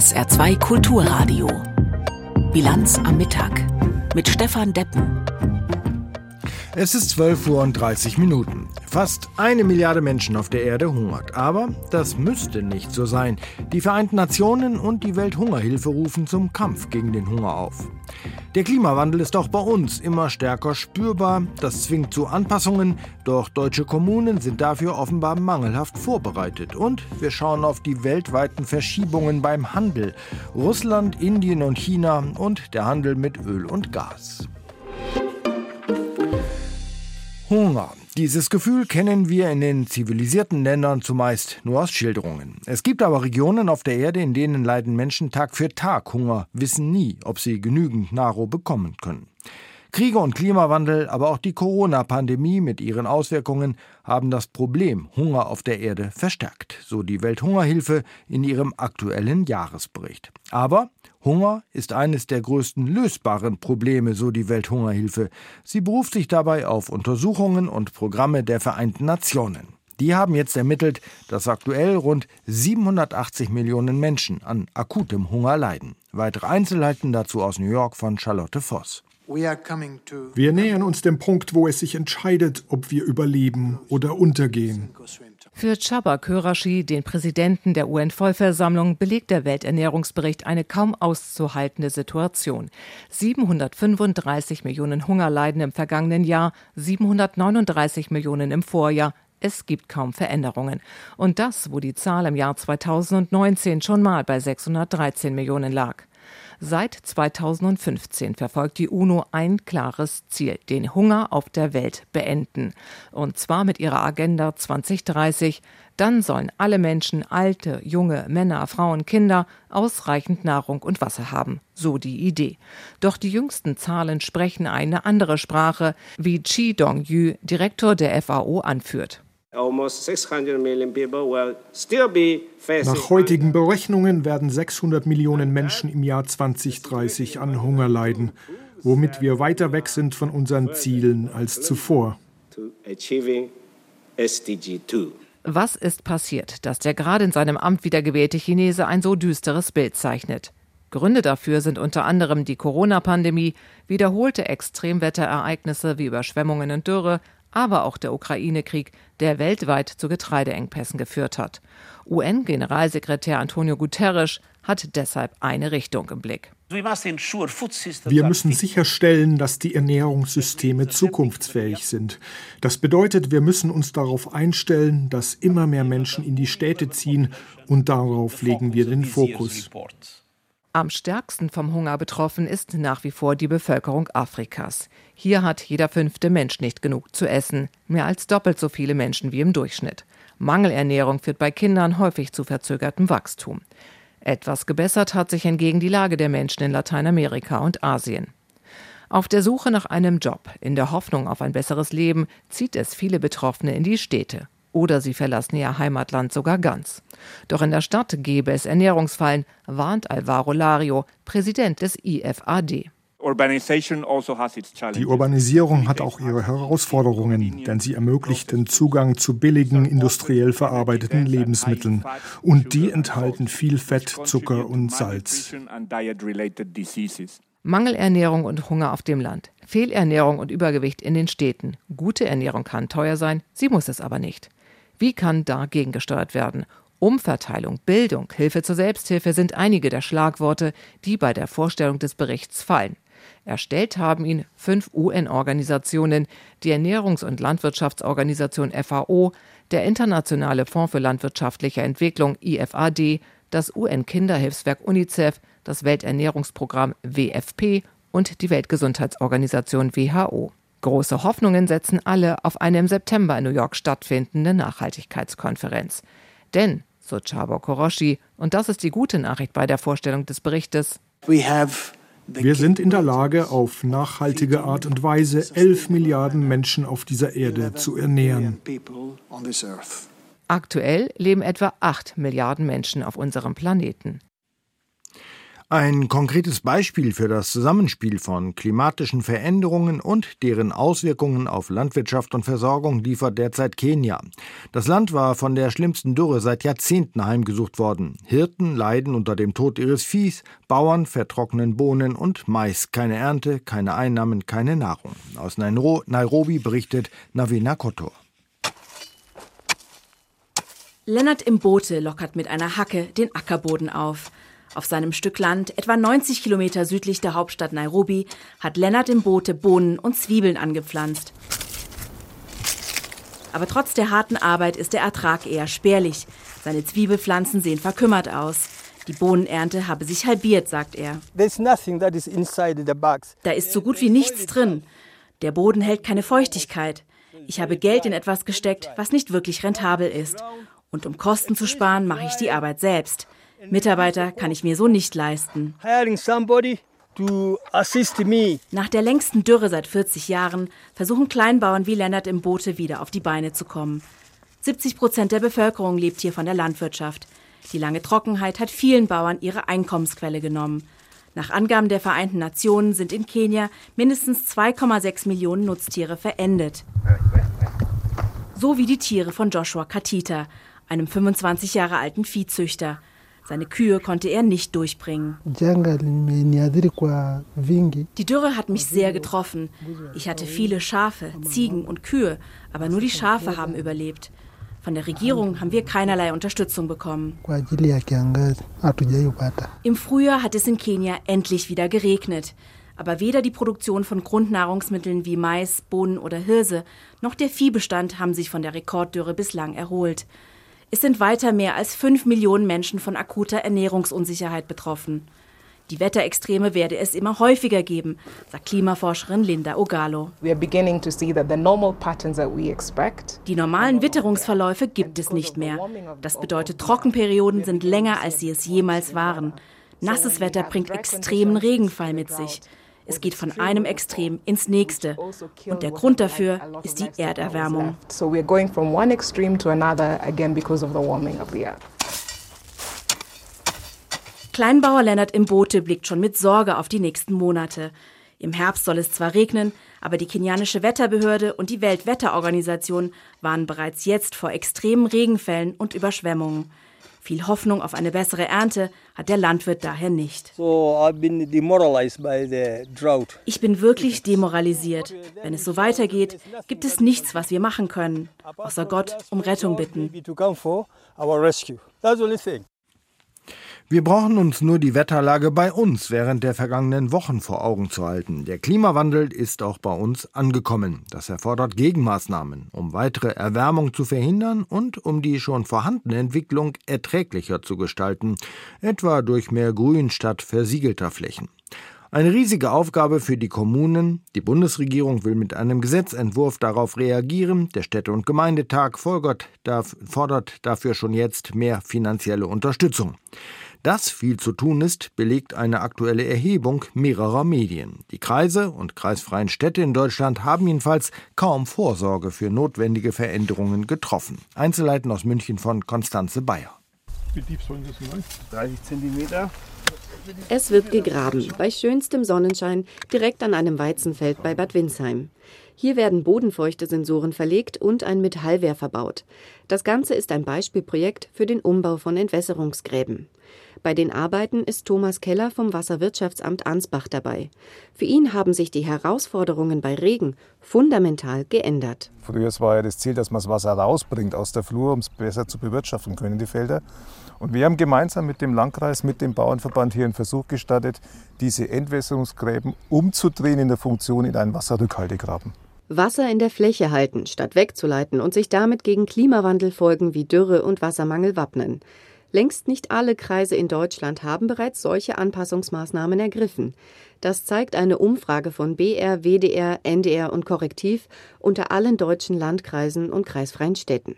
SR2 Kulturradio. Bilanz am Mittag mit Stefan Deppen. Es ist 12 Uhr und 30 Minuten. Fast eine Milliarde Menschen auf der Erde hungert. Aber das müsste nicht so sein. Die Vereinten Nationen und die Welthungerhilfe rufen zum Kampf gegen den Hunger auf. Der Klimawandel ist auch bei uns immer stärker spürbar. Das zwingt zu Anpassungen. Doch deutsche Kommunen sind dafür offenbar mangelhaft vorbereitet. Und wir schauen auf die weltweiten Verschiebungen beim Handel. Russland, Indien und China und der Handel mit Öl und Gas. Hunger. Dieses Gefühl kennen wir in den zivilisierten Ländern zumeist nur aus Schilderungen. Es gibt aber Regionen auf der Erde, in denen leiden Menschen Tag für Tag Hunger, wissen nie, ob sie genügend Nahrung bekommen können. Kriege und Klimawandel, aber auch die Corona-Pandemie mit ihren Auswirkungen haben das Problem Hunger auf der Erde verstärkt, so die Welthungerhilfe in ihrem aktuellen Jahresbericht. Aber Hunger ist eines der größten lösbaren Probleme, so die Welthungerhilfe. Sie beruft sich dabei auf Untersuchungen und Programme der Vereinten Nationen. Die haben jetzt ermittelt, dass aktuell rund 780 Millionen Menschen an akutem Hunger leiden. Weitere Einzelheiten dazu aus New York von Charlotte Voss. Wir nähern uns dem Punkt, wo es sich entscheidet, ob wir überleben oder untergehen. Für Chaba Körashi, den Präsidenten der UN-Vollversammlung, belegt der Welternährungsbericht eine kaum auszuhaltende Situation. 735 Millionen Hungerleiden im vergangenen Jahr, 739 Millionen im Vorjahr. Es gibt kaum Veränderungen. Und das, wo die Zahl im Jahr 2019 schon mal bei 613 Millionen lag. Seit 2015 verfolgt die UNO ein klares Ziel, den Hunger auf der Welt beenden. Und zwar mit ihrer Agenda 2030. Dann sollen alle Menschen, alte, junge, Männer, Frauen, Kinder, ausreichend Nahrung und Wasser haben. So die Idee. Doch die jüngsten Zahlen sprechen eine andere Sprache, wie Chi Dong-yu, Direktor der FAO, anführt. Nach heutigen Berechnungen werden 600 Millionen Menschen im Jahr 2030 an Hunger leiden, womit wir weiter weg sind von unseren Zielen als zuvor. Was ist passiert, dass der gerade in seinem Amt wiedergewählte Chinese ein so düsteres Bild zeichnet? Gründe dafür sind unter anderem die Corona-Pandemie, wiederholte Extremwetterereignisse wie Überschwemmungen und Dürre, aber auch der Ukraine-Krieg, der weltweit zu Getreideengpässen geführt hat. UN-Generalsekretär Antonio Guterres hat deshalb eine Richtung im Blick. Wir müssen sicherstellen, dass die Ernährungssysteme zukunftsfähig sind. Das bedeutet, wir müssen uns darauf einstellen, dass immer mehr Menschen in die Städte ziehen und darauf legen wir den Fokus. Am stärksten vom Hunger betroffen ist nach wie vor die Bevölkerung Afrikas. Hier hat jeder fünfte Mensch nicht genug zu essen, mehr als doppelt so viele Menschen wie im Durchschnitt. Mangelernährung führt bei Kindern häufig zu verzögertem Wachstum. Etwas gebessert hat sich hingegen die Lage der Menschen in Lateinamerika und Asien. Auf der Suche nach einem Job, in der Hoffnung auf ein besseres Leben, zieht es viele Betroffene in die Städte. Oder sie verlassen ihr Heimatland sogar ganz. Doch in der Stadt gäbe es Ernährungsfallen, warnt Alvaro Lario, Präsident des IFAD. Also Die Urbanisierung hat auch ihre Herausforderungen, denn sie ermöglicht den Zugang zu billigen, industriell verarbeiteten Lebensmitteln. Und die enthalten viel Fett, Zucker und Salz. Mangelernährung und Hunger auf dem Land, Fehlernährung und Übergewicht in den Städten. Gute Ernährung kann teuer sein, sie muss es aber nicht. Wie kann dagegen gesteuert werden? Umverteilung, Bildung, Hilfe zur Selbsthilfe sind einige der Schlagworte, die bei der Vorstellung des Berichts fallen. Erstellt haben ihn fünf UN-Organisationen, die Ernährungs- und Landwirtschaftsorganisation FAO, der Internationale Fonds für landwirtschaftliche Entwicklung IFAD, das UN-Kinderhilfswerk UNICEF, das Welternährungsprogramm WFP und die Weltgesundheitsorganisation WHO. Große Hoffnungen setzen alle auf eine im September in New York stattfindende Nachhaltigkeitskonferenz. Denn, so Chabo Koroshi, und das ist die gute Nachricht bei der Vorstellung des Berichtes, wir sind in der Lage, auf nachhaltige Art und Weise elf Milliarden Menschen auf dieser Erde zu ernähren. Aktuell leben etwa acht Milliarden Menschen auf unserem Planeten. Ein konkretes Beispiel für das Zusammenspiel von klimatischen Veränderungen und deren Auswirkungen auf Landwirtschaft und Versorgung liefert derzeit Kenia. Das Land war von der schlimmsten Dürre seit Jahrzehnten heimgesucht worden. Hirten leiden unter dem Tod ihres Viehs, Bauern vertrocknen Bohnen und Mais. Keine Ernte, keine Einnahmen, keine Nahrung. Aus Nairobi berichtet Navina Kotor. Lennart im Boote lockert mit einer Hacke den Ackerboden auf. Auf seinem Stück Land, etwa 90 Kilometer südlich der Hauptstadt Nairobi, hat Lennart im Boote Bohnen und Zwiebeln angepflanzt. Aber trotz der harten Arbeit ist der Ertrag eher spärlich. Seine Zwiebelpflanzen sehen verkümmert aus. Die Bohnenernte habe sich halbiert, sagt er. Da ist so gut wie nichts drin. Der Boden hält keine Feuchtigkeit. Ich habe Geld in etwas gesteckt, was nicht wirklich rentabel ist. Und um Kosten zu sparen, mache ich die Arbeit selbst. Mitarbeiter kann ich mir so nicht leisten. Nach der längsten Dürre seit 40 Jahren versuchen Kleinbauern wie Lennart im Boote wieder auf die Beine zu kommen. 70 Prozent der Bevölkerung lebt hier von der Landwirtschaft. Die lange Trockenheit hat vielen Bauern ihre Einkommensquelle genommen. Nach Angaben der Vereinten Nationen sind in Kenia mindestens 2,6 Millionen Nutztiere verendet. So wie die Tiere von Joshua Katita, einem 25 Jahre alten Viehzüchter. Seine Kühe konnte er nicht durchbringen. Die Dürre hat mich sehr getroffen. Ich hatte viele Schafe, Ziegen und Kühe, aber nur die Schafe haben überlebt. Von der Regierung haben wir keinerlei Unterstützung bekommen. Im Frühjahr hat es in Kenia endlich wieder geregnet. Aber weder die Produktion von Grundnahrungsmitteln wie Mais, Bohnen oder Hirse noch der Viehbestand haben sich von der Rekorddürre bislang erholt. Es sind weiter mehr als fünf Millionen Menschen von akuter Ernährungsunsicherheit betroffen. Die Wetterextreme werde es immer häufiger geben, sagt Klimaforscherin Linda Ogalo. Die normalen Witterungsverläufe gibt es nicht mehr. Das bedeutet, Trockenperioden sind länger, als sie es jemals waren. Nasses Wetter bringt extremen Regenfall mit sich. Es geht von einem Extrem ins nächste. Und der Grund dafür ist die Erderwärmung. Kleinbauer Lennart im Boote blickt schon mit Sorge auf die nächsten Monate. Im Herbst soll es zwar regnen, aber die kenianische Wetterbehörde und die Weltwetterorganisation warnen bereits jetzt vor extremen Regenfällen und Überschwemmungen. Viel Hoffnung auf eine bessere Ernte hat der Landwirt daher nicht. Ich bin wirklich demoralisiert. Wenn es so weitergeht, gibt es nichts, was wir machen können, außer Gott um Rettung bitten. Wir brauchen uns nur die Wetterlage bei uns während der vergangenen Wochen vor Augen zu halten. Der Klimawandel ist auch bei uns angekommen. Das erfordert Gegenmaßnahmen, um weitere Erwärmung zu verhindern und um die schon vorhandene Entwicklung erträglicher zu gestalten, etwa durch mehr Grün statt versiegelter Flächen. Eine riesige Aufgabe für die Kommunen. Die Bundesregierung will mit einem Gesetzentwurf darauf reagieren. Der Städte- und Gemeindetag fordert dafür schon jetzt mehr finanzielle Unterstützung. Dass viel zu tun ist, belegt eine aktuelle Erhebung mehrerer Medien. Die Kreise und kreisfreien Städte in Deutschland haben jedenfalls kaum Vorsorge für notwendige Veränderungen getroffen. Einzelheiten aus München von Konstanze Bayer. Wie tief sollen das sein? 30 Zentimeter. Es wird gegraben, bei schönstem Sonnenschein, direkt an einem Weizenfeld bei Bad Windsheim. Hier werden Bodenfeuchte-Sensoren verlegt und ein Metallwehr verbaut. Das Ganze ist ein Beispielprojekt für den Umbau von Entwässerungsgräben. Bei den Arbeiten ist Thomas Keller vom Wasserwirtschaftsamt Ansbach dabei. Für ihn haben sich die Herausforderungen bei Regen fundamental geändert. Früher war ja das Ziel, dass man das Wasser rausbringt aus der Flur, um es besser zu bewirtschaften können, die Felder. Und wir haben gemeinsam mit dem Landkreis, mit dem Bauernverband hier einen Versuch gestartet, diese Entwässerungsgräben umzudrehen in der Funktion in einen Wasserrückhaltegraben. Wasser in der Fläche halten, statt wegzuleiten und sich damit gegen Klimawandelfolgen wie Dürre und Wassermangel wappnen. Längst nicht alle Kreise in Deutschland haben bereits solche Anpassungsmaßnahmen ergriffen. Das zeigt eine Umfrage von BR, WDR, NDR und Korrektiv unter allen deutschen Landkreisen und kreisfreien Städten.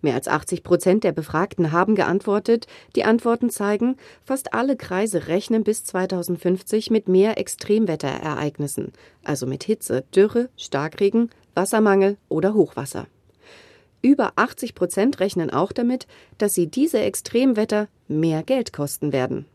Mehr als 80 Prozent der Befragten haben geantwortet. Die Antworten zeigen, fast alle Kreise rechnen bis 2050 mit mehr Extremwetterereignissen, also mit Hitze, Dürre, Starkregen, Wassermangel oder Hochwasser. Über 80 Prozent rechnen auch damit, dass sie diese Extremwetter mehr Geld kosten werden.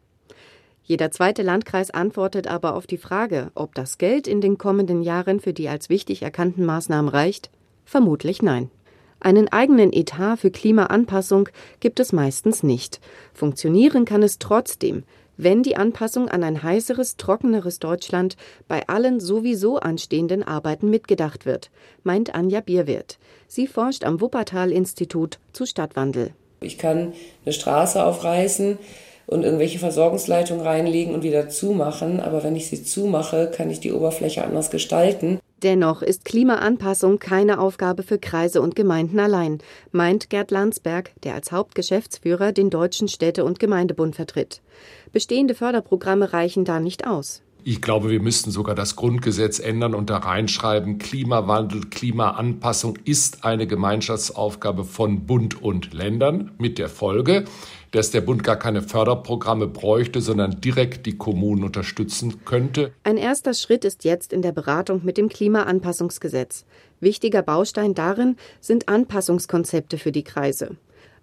Jeder zweite Landkreis antwortet aber auf die Frage, ob das Geld in den kommenden Jahren für die als wichtig erkannten Maßnahmen reicht, vermutlich nein. Einen eigenen Etat für Klimaanpassung gibt es meistens nicht. Funktionieren kann es trotzdem, wenn die Anpassung an ein heißeres, trockeneres Deutschland bei allen sowieso anstehenden Arbeiten mitgedacht wird, meint Anja Bierwirth. Sie forscht am Wuppertal-Institut zu Stadtwandel. Ich kann eine Straße aufreißen und irgendwelche Versorgungsleitungen reinlegen und wieder zumachen, aber wenn ich sie zumache, kann ich die Oberfläche anders gestalten. Dennoch ist Klimaanpassung keine Aufgabe für Kreise und Gemeinden allein, meint Gerd Landsberg, der als Hauptgeschäftsführer den Deutschen Städte- und Gemeindebund vertritt. Bestehende Förderprogramme reichen da nicht aus. Ich glaube, wir müssten sogar das Grundgesetz ändern und da reinschreiben, Klimawandel, Klimaanpassung ist eine Gemeinschaftsaufgabe von Bund und Ländern mit der Folge, dass der Bund gar keine Förderprogramme bräuchte, sondern direkt die Kommunen unterstützen könnte. Ein erster Schritt ist jetzt in der Beratung mit dem Klimaanpassungsgesetz. Wichtiger Baustein darin sind Anpassungskonzepte für die Kreise.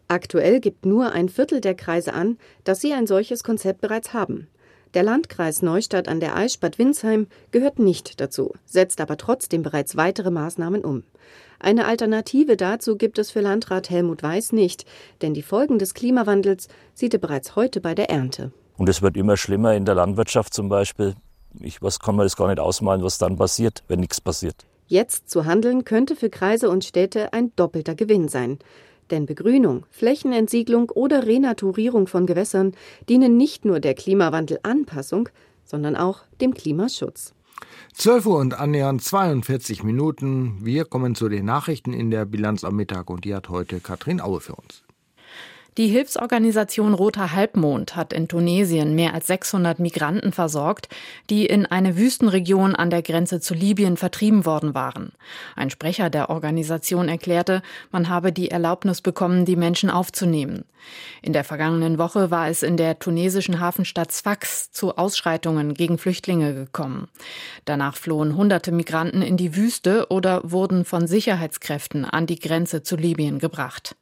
Aktuell gibt nur ein Viertel der Kreise an, dass sie ein solches Konzept bereits haben. Der Landkreis Neustadt an der Eichstadt Winsheim gehört nicht dazu, setzt aber trotzdem bereits weitere Maßnahmen um. Eine Alternative dazu gibt es für Landrat Helmut Weiß nicht, denn die Folgen des Klimawandels sieht er bereits heute bei der Ernte. Und es wird immer schlimmer in der Landwirtschaft zum Beispiel. Ich was kann man das gar nicht ausmalen, was dann passiert, wenn nichts passiert. Jetzt zu handeln könnte für Kreise und Städte ein doppelter Gewinn sein. Denn Begrünung, Flächenentsiegelung oder Renaturierung von Gewässern dienen nicht nur der Klimawandelanpassung, sondern auch dem Klimaschutz. 12 Uhr und annähernd 42 Minuten. Wir kommen zu den Nachrichten in der Bilanz am Mittag und die hat heute Katrin Aue für uns. Die Hilfsorganisation Roter Halbmond hat in Tunesien mehr als 600 Migranten versorgt, die in eine Wüstenregion an der Grenze zu Libyen vertrieben worden waren. Ein Sprecher der Organisation erklärte, man habe die Erlaubnis bekommen, die Menschen aufzunehmen. In der vergangenen Woche war es in der tunesischen Hafenstadt Sfax zu Ausschreitungen gegen Flüchtlinge gekommen. Danach flohen hunderte Migranten in die Wüste oder wurden von Sicherheitskräften an die Grenze zu Libyen gebracht.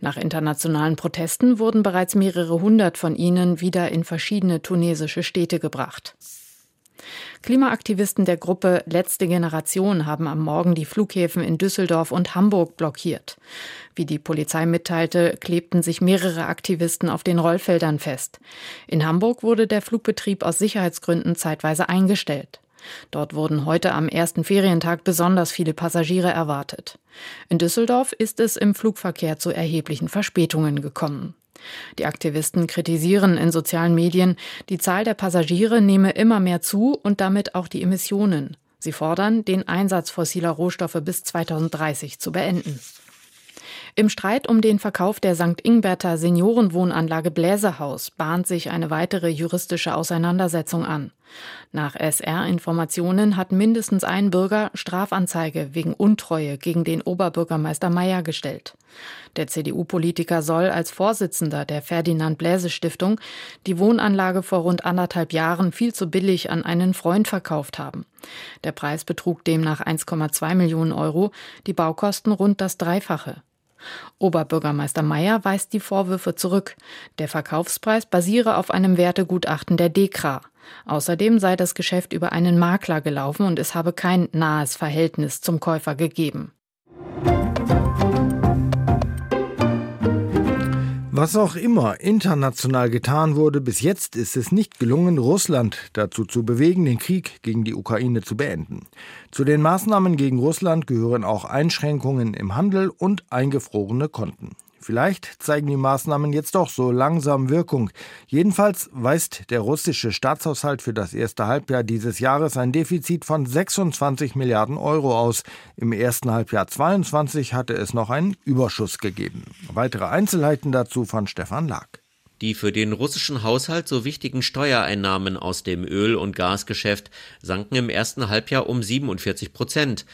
Nach internationalen Protesten wurden bereits mehrere hundert von ihnen wieder in verschiedene tunesische Städte gebracht. Klimaaktivisten der Gruppe Letzte Generation haben am Morgen die Flughäfen in Düsseldorf und Hamburg blockiert. Wie die Polizei mitteilte, klebten sich mehrere Aktivisten auf den Rollfeldern fest. In Hamburg wurde der Flugbetrieb aus Sicherheitsgründen zeitweise eingestellt. Dort wurden heute am ersten Ferientag besonders viele Passagiere erwartet. In Düsseldorf ist es im Flugverkehr zu erheblichen Verspätungen gekommen. Die Aktivisten kritisieren in sozialen Medien, die Zahl der Passagiere nehme immer mehr zu und damit auch die Emissionen. Sie fordern, den Einsatz fossiler Rohstoffe bis 2030 zu beenden. Im Streit um den Verkauf der St. Ingberter Seniorenwohnanlage Bläsehaus bahnt sich eine weitere juristische Auseinandersetzung an. Nach SR-Informationen hat mindestens ein Bürger Strafanzeige wegen Untreue gegen den Oberbürgermeister Meyer gestellt. Der CDU-Politiker soll als Vorsitzender der Ferdinand Bläse Stiftung die Wohnanlage vor rund anderthalb Jahren viel zu billig an einen Freund verkauft haben. Der Preis betrug demnach 1,2 Millionen Euro, die Baukosten rund das Dreifache. Oberbürgermeister Meyer weist die Vorwürfe zurück. Der Verkaufspreis basiere auf einem Wertegutachten der DEKRA. Außerdem sei das Geschäft über einen Makler gelaufen und es habe kein nahes Verhältnis zum Käufer gegeben. Was auch immer international getan wurde, bis jetzt ist es nicht gelungen, Russland dazu zu bewegen, den Krieg gegen die Ukraine zu beenden. Zu den Maßnahmen gegen Russland gehören auch Einschränkungen im Handel und eingefrorene Konten. Vielleicht zeigen die Maßnahmen jetzt doch so langsam Wirkung. Jedenfalls weist der russische Staatshaushalt für das erste Halbjahr dieses Jahres ein Defizit von 26 Milliarden Euro aus. Im ersten Halbjahr 22 hatte es noch einen Überschuss gegeben. Weitere Einzelheiten dazu von Stefan Lag. Die für den russischen Haushalt so wichtigen Steuereinnahmen aus dem Öl- und Gasgeschäft sanken im ersten Halbjahr um 47 Prozent.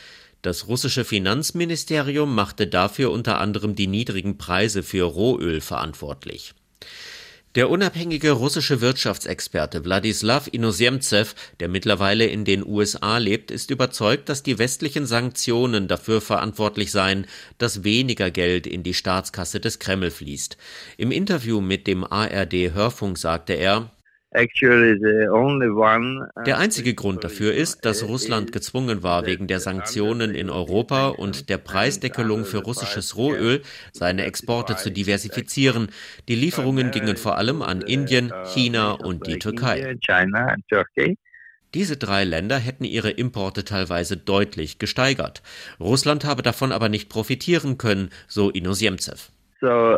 Das russische Finanzministerium machte dafür unter anderem die niedrigen Preise für Rohöl verantwortlich. Der unabhängige russische Wirtschaftsexperte Wladislaw Inozemtsev, der mittlerweile in den USA lebt, ist überzeugt, dass die westlichen Sanktionen dafür verantwortlich seien, dass weniger Geld in die Staatskasse des Kreml fließt. Im Interview mit dem ARD Hörfunk sagte er, der einzige Grund dafür ist, dass Russland gezwungen war, wegen der Sanktionen in Europa und der Preisdeckelung für russisches Rohöl seine Exporte zu diversifizieren. Die Lieferungen gingen vor allem an Indien, China und die Türkei. Diese drei Länder hätten ihre Importe teilweise deutlich gesteigert. Russland habe davon aber nicht profitieren können, so Inosiemtsev. Uh,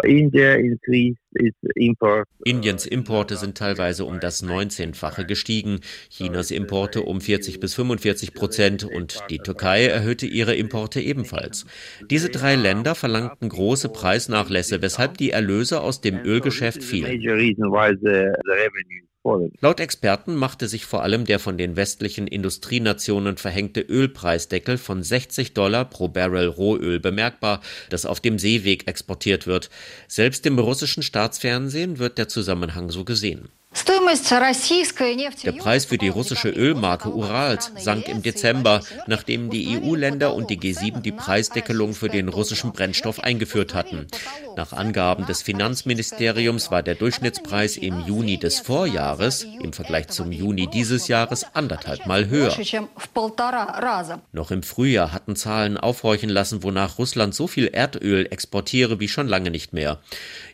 Indiens Importe sind teilweise um das 19-fache gestiegen, Chinas Importe um 40 bis 45 Prozent und die Türkei erhöhte ihre Importe ebenfalls. Diese drei Länder verlangten große Preisnachlässe, weshalb die Erlöse aus dem Ölgeschäft fielen. Laut Experten machte sich vor allem der von den westlichen Industrienationen verhängte Ölpreisdeckel von 60 Dollar pro Barrel Rohöl bemerkbar, das auf dem Seeweg exportiert wird. Selbst im russischen Staatsfernsehen wird der Zusammenhang so gesehen. Der Preis für die russische Ölmarke Urals sank im Dezember, nachdem die EU-Länder und die G7 die Preisdeckelung für den russischen Brennstoff eingeführt hatten. Nach Angaben des Finanzministeriums war der Durchschnittspreis im Juni des Vorjahres im Vergleich zum Juni dieses Jahres anderthalb Mal höher. Noch im Frühjahr hatten Zahlen aufhorchen lassen, wonach Russland so viel Erdöl exportiere wie schon lange nicht mehr.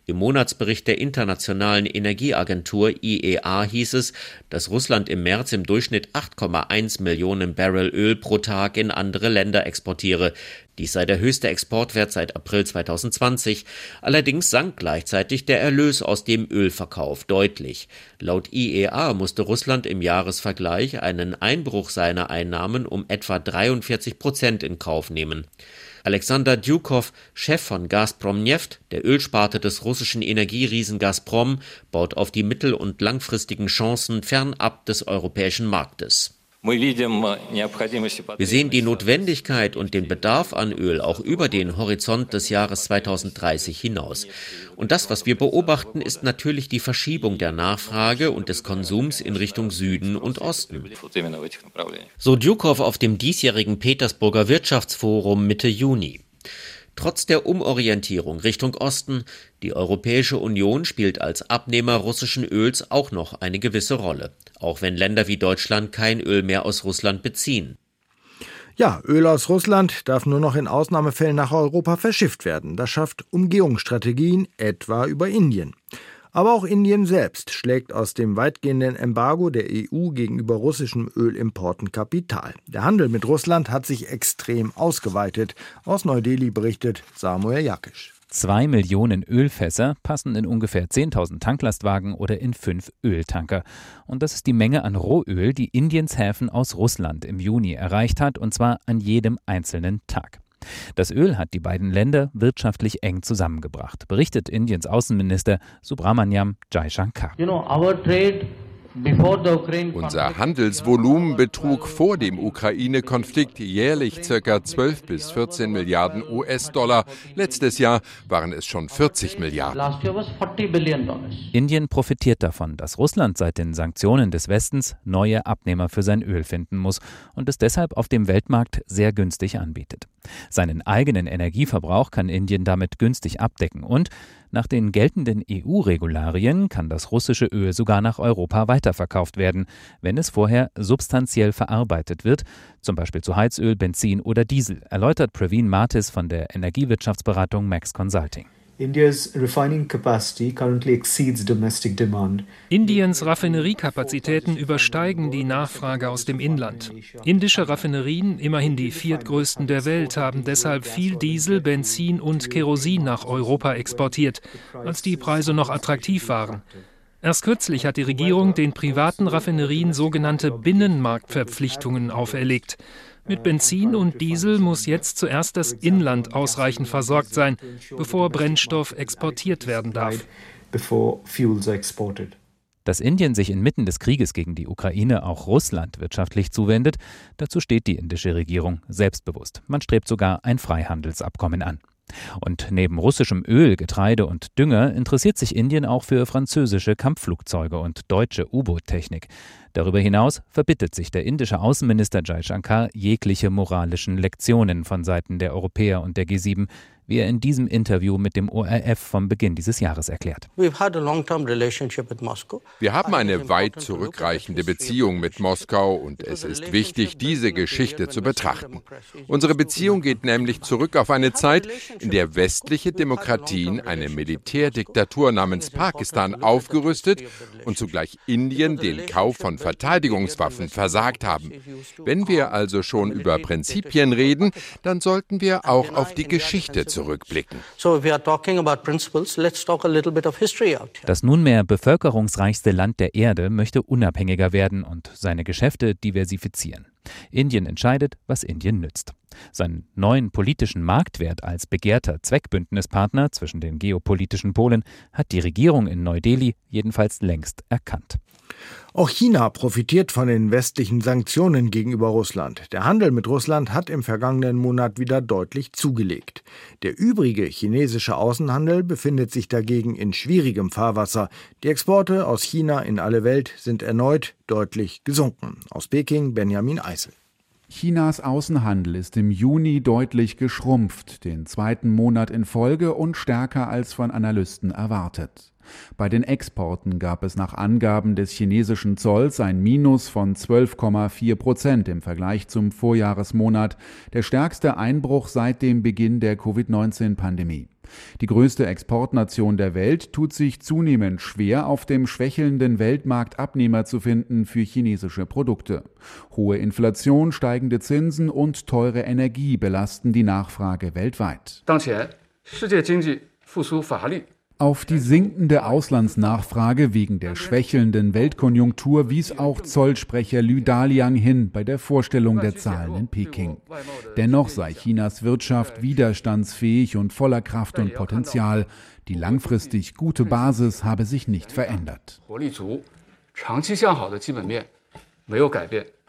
Im Monatsbericht der Internationalen Energieagentur IEA hieß es, dass Russland im März im Durchschnitt 8,1 Millionen Barrel Öl pro Tag in andere Länder exportiere. Dies sei der höchste Exportwert seit April 2020. Allerdings sank gleichzeitig der Erlös aus dem Ölverkauf deutlich. Laut IEA musste Russland im Jahresvergleich einen Einbruch seiner Einnahmen um etwa 43 Prozent in Kauf nehmen. Alexander Djukow, Chef von Gazprom Neft, der Ölsparte des russischen Energieriesen Gazprom, baut auf die mittel- und langfristigen Chancen fernab des europäischen Marktes. Wir sehen die Notwendigkeit und den Bedarf an Öl auch über den Horizont des Jahres 2030 hinaus. Und das, was wir beobachten, ist natürlich die Verschiebung der Nachfrage und des Konsums in Richtung Süden und Osten. So Djukow auf dem diesjährigen Petersburger Wirtschaftsforum Mitte Juni. Trotz der Umorientierung Richtung Osten, die Europäische Union spielt als Abnehmer russischen Öls auch noch eine gewisse Rolle, auch wenn Länder wie Deutschland kein Öl mehr aus Russland beziehen. Ja, Öl aus Russland darf nur noch in Ausnahmefällen nach Europa verschifft werden. Das schafft Umgehungsstrategien, etwa über Indien. Aber auch Indien selbst schlägt aus dem weitgehenden Embargo der EU gegenüber russischen Ölimporten Kapital. Der Handel mit Russland hat sich extrem ausgeweitet. Aus Neu-Delhi berichtet Samuel Jakisch. Zwei Millionen Ölfässer passen in ungefähr 10.000 Tanklastwagen oder in fünf Öltanker. Und das ist die Menge an Rohöl, die Indiens Häfen aus Russland im Juni erreicht hat, und zwar an jedem einzelnen Tag. Das Öl hat die beiden Länder wirtschaftlich eng zusammengebracht, berichtet Indiens Außenminister Subramanyam Jaishankar. You know, unser Handelsvolumen betrug vor dem Ukraine-Konflikt jährlich ca. 12 bis 14 Milliarden US-Dollar. Letztes Jahr waren es schon 40 Milliarden. Indien profitiert davon, dass Russland seit den Sanktionen des Westens neue Abnehmer für sein Öl finden muss und es deshalb auf dem Weltmarkt sehr günstig anbietet. Seinen eigenen Energieverbrauch kann Indien damit günstig abdecken und nach den geltenden EU-Regularien kann das russische Öl sogar nach Europa weiterverkauft werden, wenn es vorher substanziell verarbeitet wird, zum Beispiel zu Heizöl, Benzin oder Diesel, erläutert Praveen Martis von der Energiewirtschaftsberatung Max Consulting. Indiens Raffineriekapazitäten übersteigen die Nachfrage aus dem Inland. Indische Raffinerien, immerhin die viertgrößten der Welt, haben deshalb viel Diesel, Benzin und Kerosin nach Europa exportiert, als die Preise noch attraktiv waren. Erst kürzlich hat die Regierung den privaten Raffinerien sogenannte Binnenmarktverpflichtungen auferlegt. Mit Benzin und Diesel muss jetzt zuerst das Inland ausreichend versorgt sein, bevor Brennstoff exportiert werden darf. Dass Indien sich inmitten des Krieges gegen die Ukraine auch Russland wirtschaftlich zuwendet, dazu steht die indische Regierung selbstbewusst. Man strebt sogar ein Freihandelsabkommen an. Und neben russischem Öl, Getreide und Dünger interessiert sich Indien auch für französische Kampfflugzeuge und deutsche U-Boot-Technik. Darüber hinaus verbittet sich der indische Außenminister Jai Shankar jegliche moralischen Lektionen von Seiten der Europäer und der G7, wie er in diesem Interview mit dem ORF vom Beginn dieses Jahres erklärt. Wir haben eine weit zurückreichende Beziehung mit Moskau und es ist wichtig, diese Geschichte zu betrachten. Unsere Beziehung geht nämlich zurück auf eine Zeit, in der westliche Demokratien eine Militärdiktatur namens Pakistan aufgerüstet und zugleich Indien den Kauf von Verteidigungswaffen versagt haben. Wenn wir also schon über Prinzipien reden, dann sollten wir auch auf die Geschichte zurückblicken. Das nunmehr bevölkerungsreichste Land der Erde möchte unabhängiger werden und seine Geschäfte diversifizieren. Indien entscheidet, was Indien nützt. Seinen neuen politischen Marktwert als begehrter Zweckbündnispartner zwischen den geopolitischen Polen hat die Regierung in Neu-Delhi jedenfalls längst erkannt. Auch China profitiert von den westlichen Sanktionen gegenüber Russland. Der Handel mit Russland hat im vergangenen Monat wieder deutlich zugelegt. Der übrige chinesische Außenhandel befindet sich dagegen in schwierigem Fahrwasser. Die Exporte aus China in alle Welt sind erneut deutlich gesunken. Aus Peking Benjamin Eisel. Chinas Außenhandel ist im Juni deutlich geschrumpft, den zweiten Monat in Folge und stärker als von Analysten erwartet. Bei den Exporten gab es nach Angaben des chinesischen Zolls ein Minus von 12,4 Prozent im Vergleich zum Vorjahresmonat, der stärkste Einbruch seit dem Beginn der Covid-19-Pandemie. Die größte Exportnation der Welt tut sich zunehmend schwer, auf dem schwächelnden Weltmarkt Abnehmer zu finden für chinesische Produkte. Hohe Inflation, steigende Zinsen und teure Energie belasten die Nachfrage weltweit. Auf die sinkende Auslandsnachfrage wegen der schwächelnden Weltkonjunktur wies auch Zollsprecher Lü Daliang hin bei der Vorstellung der Zahlen in Peking. Dennoch sei Chinas Wirtschaft widerstandsfähig und voller Kraft und Potenzial. Die langfristig gute Basis habe sich nicht verändert.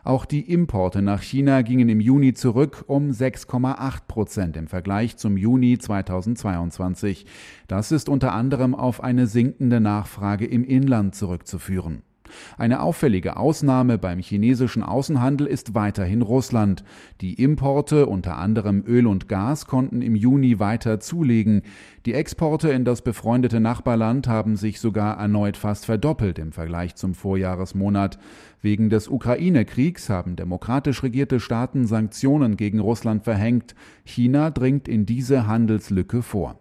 Auch die Importe nach China gingen im Juni zurück um 6,8 Prozent im Vergleich zum Juni 2022. Das ist unter anderem auf eine sinkende Nachfrage im Inland zurückzuführen. Eine auffällige Ausnahme beim chinesischen Außenhandel ist weiterhin Russland. Die Importe, unter anderem Öl und Gas, konnten im Juni weiter zulegen. Die Exporte in das befreundete Nachbarland haben sich sogar erneut fast verdoppelt im Vergleich zum Vorjahresmonat. Wegen des Ukraine-Kriegs haben demokratisch regierte Staaten Sanktionen gegen Russland verhängt. China dringt in diese Handelslücke vor.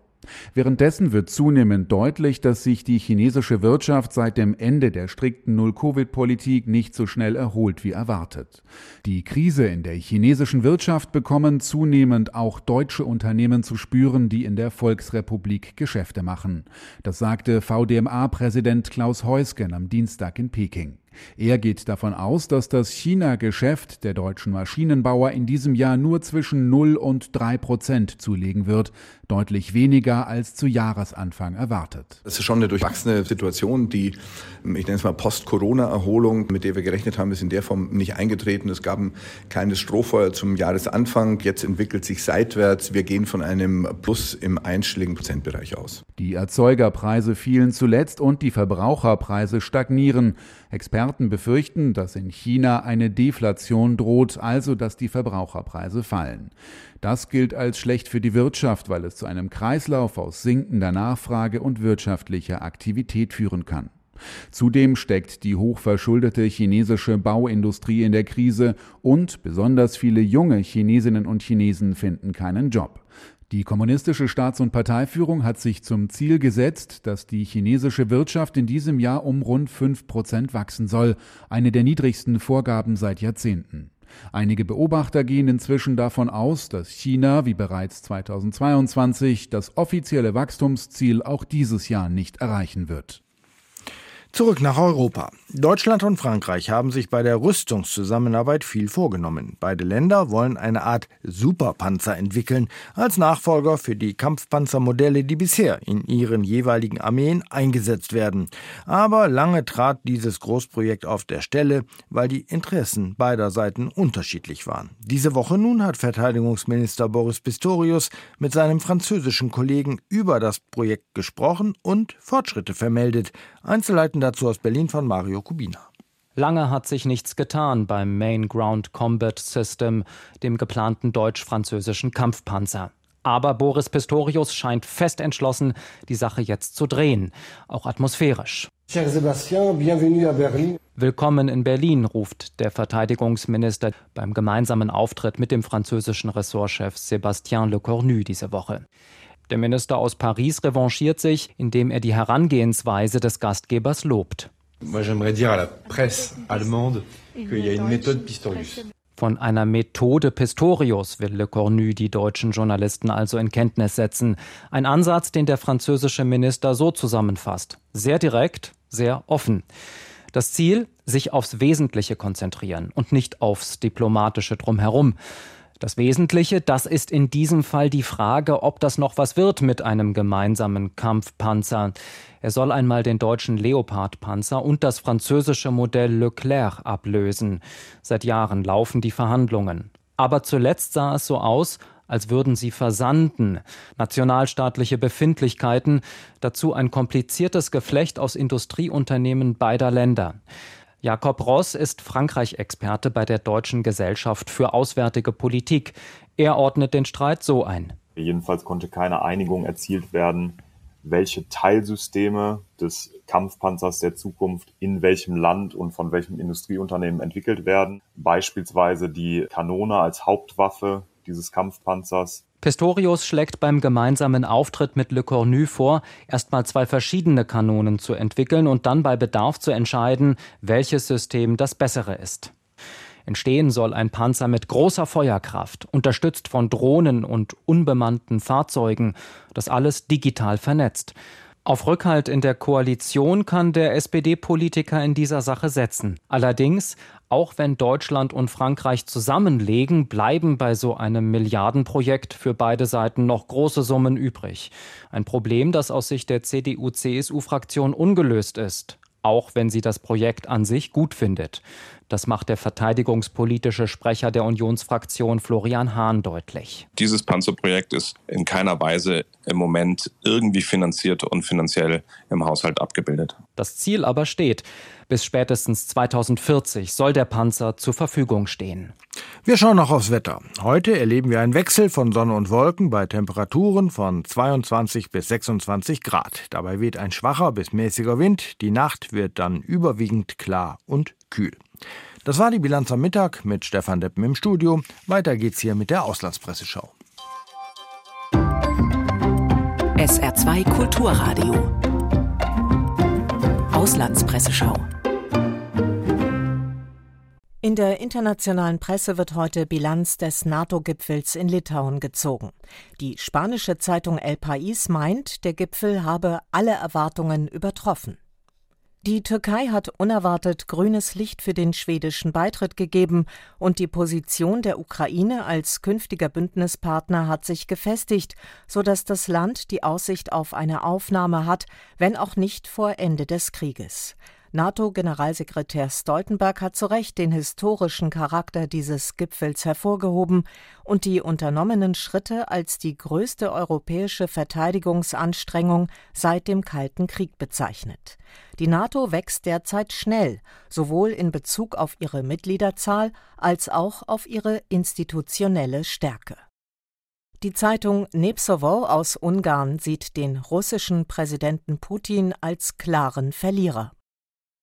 Währenddessen wird zunehmend deutlich, dass sich die chinesische Wirtschaft seit dem Ende der strikten Null-Covid-Politik nicht so schnell erholt wie erwartet. Die Krise in der chinesischen Wirtschaft bekommen zunehmend auch deutsche Unternehmen zu spüren, die in der Volksrepublik Geschäfte machen. Das sagte VDMA-Präsident Klaus Heusgen am Dienstag in Peking. Er geht davon aus, dass das China-Geschäft der deutschen Maschinenbauer in diesem Jahr nur zwischen 0 und 3 Prozent zulegen wird, deutlich weniger als zu Jahresanfang erwartet. Das ist schon eine durchwachsene Situation. Die, ich nenne es mal Post-Corona-Erholung, mit der wir gerechnet haben, ist in der Form nicht eingetreten. Es gab ein kleines Strohfeuer zum Jahresanfang. Jetzt entwickelt sich seitwärts. Wir gehen von einem Plus im einstelligen Prozentbereich aus. Die Erzeugerpreise fielen zuletzt und die Verbraucherpreise stagnieren. Experten befürchten, dass in China eine Deflation droht, also dass die Verbraucherpreise fallen. Das gilt als schlecht für die Wirtschaft, weil es zu einem Kreislauf aus sinkender Nachfrage und wirtschaftlicher Aktivität führen kann. Zudem steckt die hochverschuldete chinesische Bauindustrie in der Krise und besonders viele junge Chinesinnen und Chinesen finden keinen Job. Die kommunistische Staats- und Parteiführung hat sich zum Ziel gesetzt, dass die chinesische Wirtschaft in diesem Jahr um rund fünf Prozent wachsen soll, eine der niedrigsten Vorgaben seit Jahrzehnten. Einige Beobachter gehen inzwischen davon aus, dass China, wie bereits 2022, das offizielle Wachstumsziel auch dieses Jahr nicht erreichen wird. Zurück nach Europa. Deutschland und Frankreich haben sich bei der Rüstungszusammenarbeit viel vorgenommen. Beide Länder wollen eine Art Superpanzer entwickeln, als Nachfolger für die Kampfpanzermodelle, die bisher in ihren jeweiligen Armeen eingesetzt werden. Aber lange trat dieses Großprojekt auf der Stelle, weil die Interessen beider Seiten unterschiedlich waren. Diese Woche nun hat Verteidigungsminister Boris Pistorius mit seinem französischen Kollegen über das Projekt gesprochen und Fortschritte vermeldet. Einzelheiten dazu aus Berlin von Mario Kubina. Lange hat sich nichts getan beim Main Ground Combat System, dem geplanten deutsch-französischen Kampfpanzer. Aber Boris Pistorius scheint fest entschlossen, die Sache jetzt zu drehen, auch atmosphärisch. Willkommen in Berlin, ruft der Verteidigungsminister beim gemeinsamen Auftritt mit dem französischen Ressortchef Sébastien Lecornu diese Woche. Der Minister aus Paris revanchiert sich, indem er die Herangehensweise des Gastgebers lobt. Moi, j'aimerais dire à la presse allemande qu'il y a une méthode Pistorius. Von einer Methode Pistorius will Le Cornu die deutschen Journalisten also in Kenntnis setzen. Ein Ansatz, den der französische Minister so zusammenfasst. Sehr direkt, sehr offen. Das Ziel, sich aufs Wesentliche konzentrieren und nicht aufs diplomatische Drumherum. Das Wesentliche, das ist in diesem Fall die Frage, ob das noch was wird mit einem gemeinsamen Kampfpanzer. Er soll einmal den deutschen Leopard-Panzer und das französische Modell Leclerc ablösen. Seit Jahren laufen die Verhandlungen. Aber zuletzt sah es so aus, als würden sie versanden. Nationalstaatliche Befindlichkeiten, dazu ein kompliziertes Geflecht aus Industrieunternehmen beider Länder. Jakob Ross ist Frankreich-Experte bei der Deutschen Gesellschaft für Auswärtige Politik. Er ordnet den Streit so ein. Jedenfalls konnte keine Einigung erzielt werden, welche Teilsysteme des Kampfpanzers der Zukunft in welchem Land und von welchem Industrieunternehmen entwickelt werden. Beispielsweise die Kanone als Hauptwaffe dieses Kampfpanzers Pistorius schlägt beim gemeinsamen Auftritt mit Le Cornu vor, erstmal zwei verschiedene Kanonen zu entwickeln und dann bei Bedarf zu entscheiden, welches System das bessere ist. Entstehen soll ein Panzer mit großer Feuerkraft, unterstützt von Drohnen und unbemannten Fahrzeugen, das alles digital vernetzt. Auf Rückhalt in der Koalition kann der SPD-Politiker in dieser Sache setzen. Allerdings, auch wenn Deutschland und Frankreich zusammenlegen, bleiben bei so einem Milliardenprojekt für beide Seiten noch große Summen übrig. Ein Problem, das aus Sicht der CDU-CSU-Fraktion ungelöst ist auch wenn sie das Projekt an sich gut findet. Das macht der verteidigungspolitische Sprecher der Unionsfraktion Florian Hahn deutlich. Dieses Panzerprojekt ist in keiner Weise im Moment irgendwie finanziert und finanziell im Haushalt abgebildet. Das Ziel aber steht. Bis spätestens 2040 soll der Panzer zur Verfügung stehen. Wir schauen noch aufs Wetter. Heute erleben wir einen Wechsel von Sonne und Wolken bei Temperaturen von 22 bis 26 Grad. Dabei weht ein schwacher bis mäßiger Wind. Die Nacht wird dann überwiegend klar und kühl. Das war die Bilanz am Mittag mit Stefan Deppen im Studio. Weiter geht's hier mit der Auslandspresseschau. SR2 Kulturradio. Auslandspresseschau. In der internationalen Presse wird heute Bilanz des NATO-Gipfels in Litauen gezogen. Die spanische Zeitung El País meint, der Gipfel habe alle Erwartungen übertroffen. Die Türkei hat unerwartet grünes Licht für den schwedischen Beitritt gegeben und die Position der Ukraine als künftiger Bündnispartner hat sich gefestigt, so dass das Land die Aussicht auf eine Aufnahme hat, wenn auch nicht vor Ende des Krieges. NATO-Generalsekretär Stoltenberg hat zu Recht den historischen Charakter dieses Gipfels hervorgehoben und die unternommenen Schritte als die größte europäische Verteidigungsanstrengung seit dem Kalten Krieg bezeichnet. Die NATO wächst derzeit schnell, sowohl in Bezug auf ihre Mitgliederzahl als auch auf ihre institutionelle Stärke. Die Zeitung Nepsovo aus Ungarn sieht den russischen Präsidenten Putin als klaren Verlierer.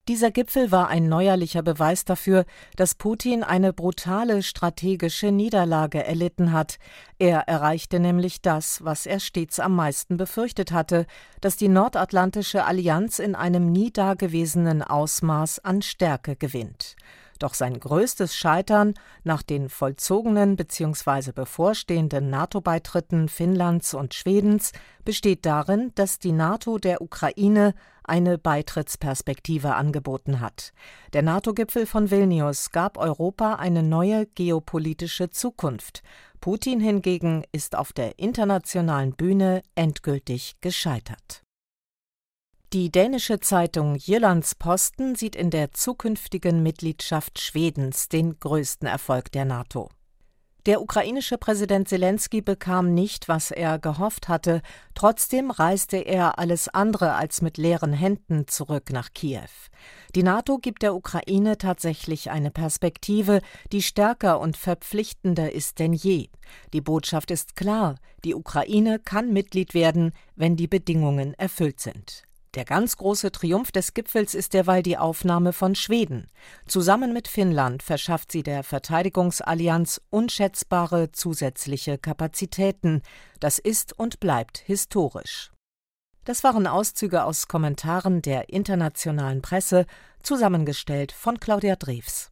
Dieser Gipfel war ein neuerlicher Beweis dafür, dass Putin eine brutale strategische Niederlage erlitten hat. Er erreichte nämlich das, was er stets am meisten befürchtet hatte, dass die Nordatlantische Allianz in einem nie dagewesenen Ausmaß an Stärke gewinnt. Doch sein größtes Scheitern nach den vollzogenen bzw. bevorstehenden NATO-Beitritten Finnlands und Schwedens besteht darin, dass die NATO der Ukraine eine Beitrittsperspektive angeboten hat. Der NATO-Gipfel von Vilnius gab Europa eine neue geopolitische Zukunft. Putin hingegen ist auf der internationalen Bühne endgültig gescheitert. Die dänische Zeitung Jyllands Posten sieht in der zukünftigen Mitgliedschaft Schwedens den größten Erfolg der NATO. Der ukrainische Präsident Zelensky bekam nicht, was er gehofft hatte, trotzdem reiste er alles andere als mit leeren Händen zurück nach Kiew. Die NATO gibt der Ukraine tatsächlich eine Perspektive, die stärker und verpflichtender ist denn je. Die Botschaft ist klar, die Ukraine kann Mitglied werden, wenn die Bedingungen erfüllt sind. Der ganz große Triumph des Gipfels ist derweil die Aufnahme von Schweden. Zusammen mit Finnland verschafft sie der Verteidigungsallianz unschätzbare zusätzliche Kapazitäten. Das ist und bleibt historisch. Das waren Auszüge aus Kommentaren der internationalen Presse, zusammengestellt von Claudia Drews.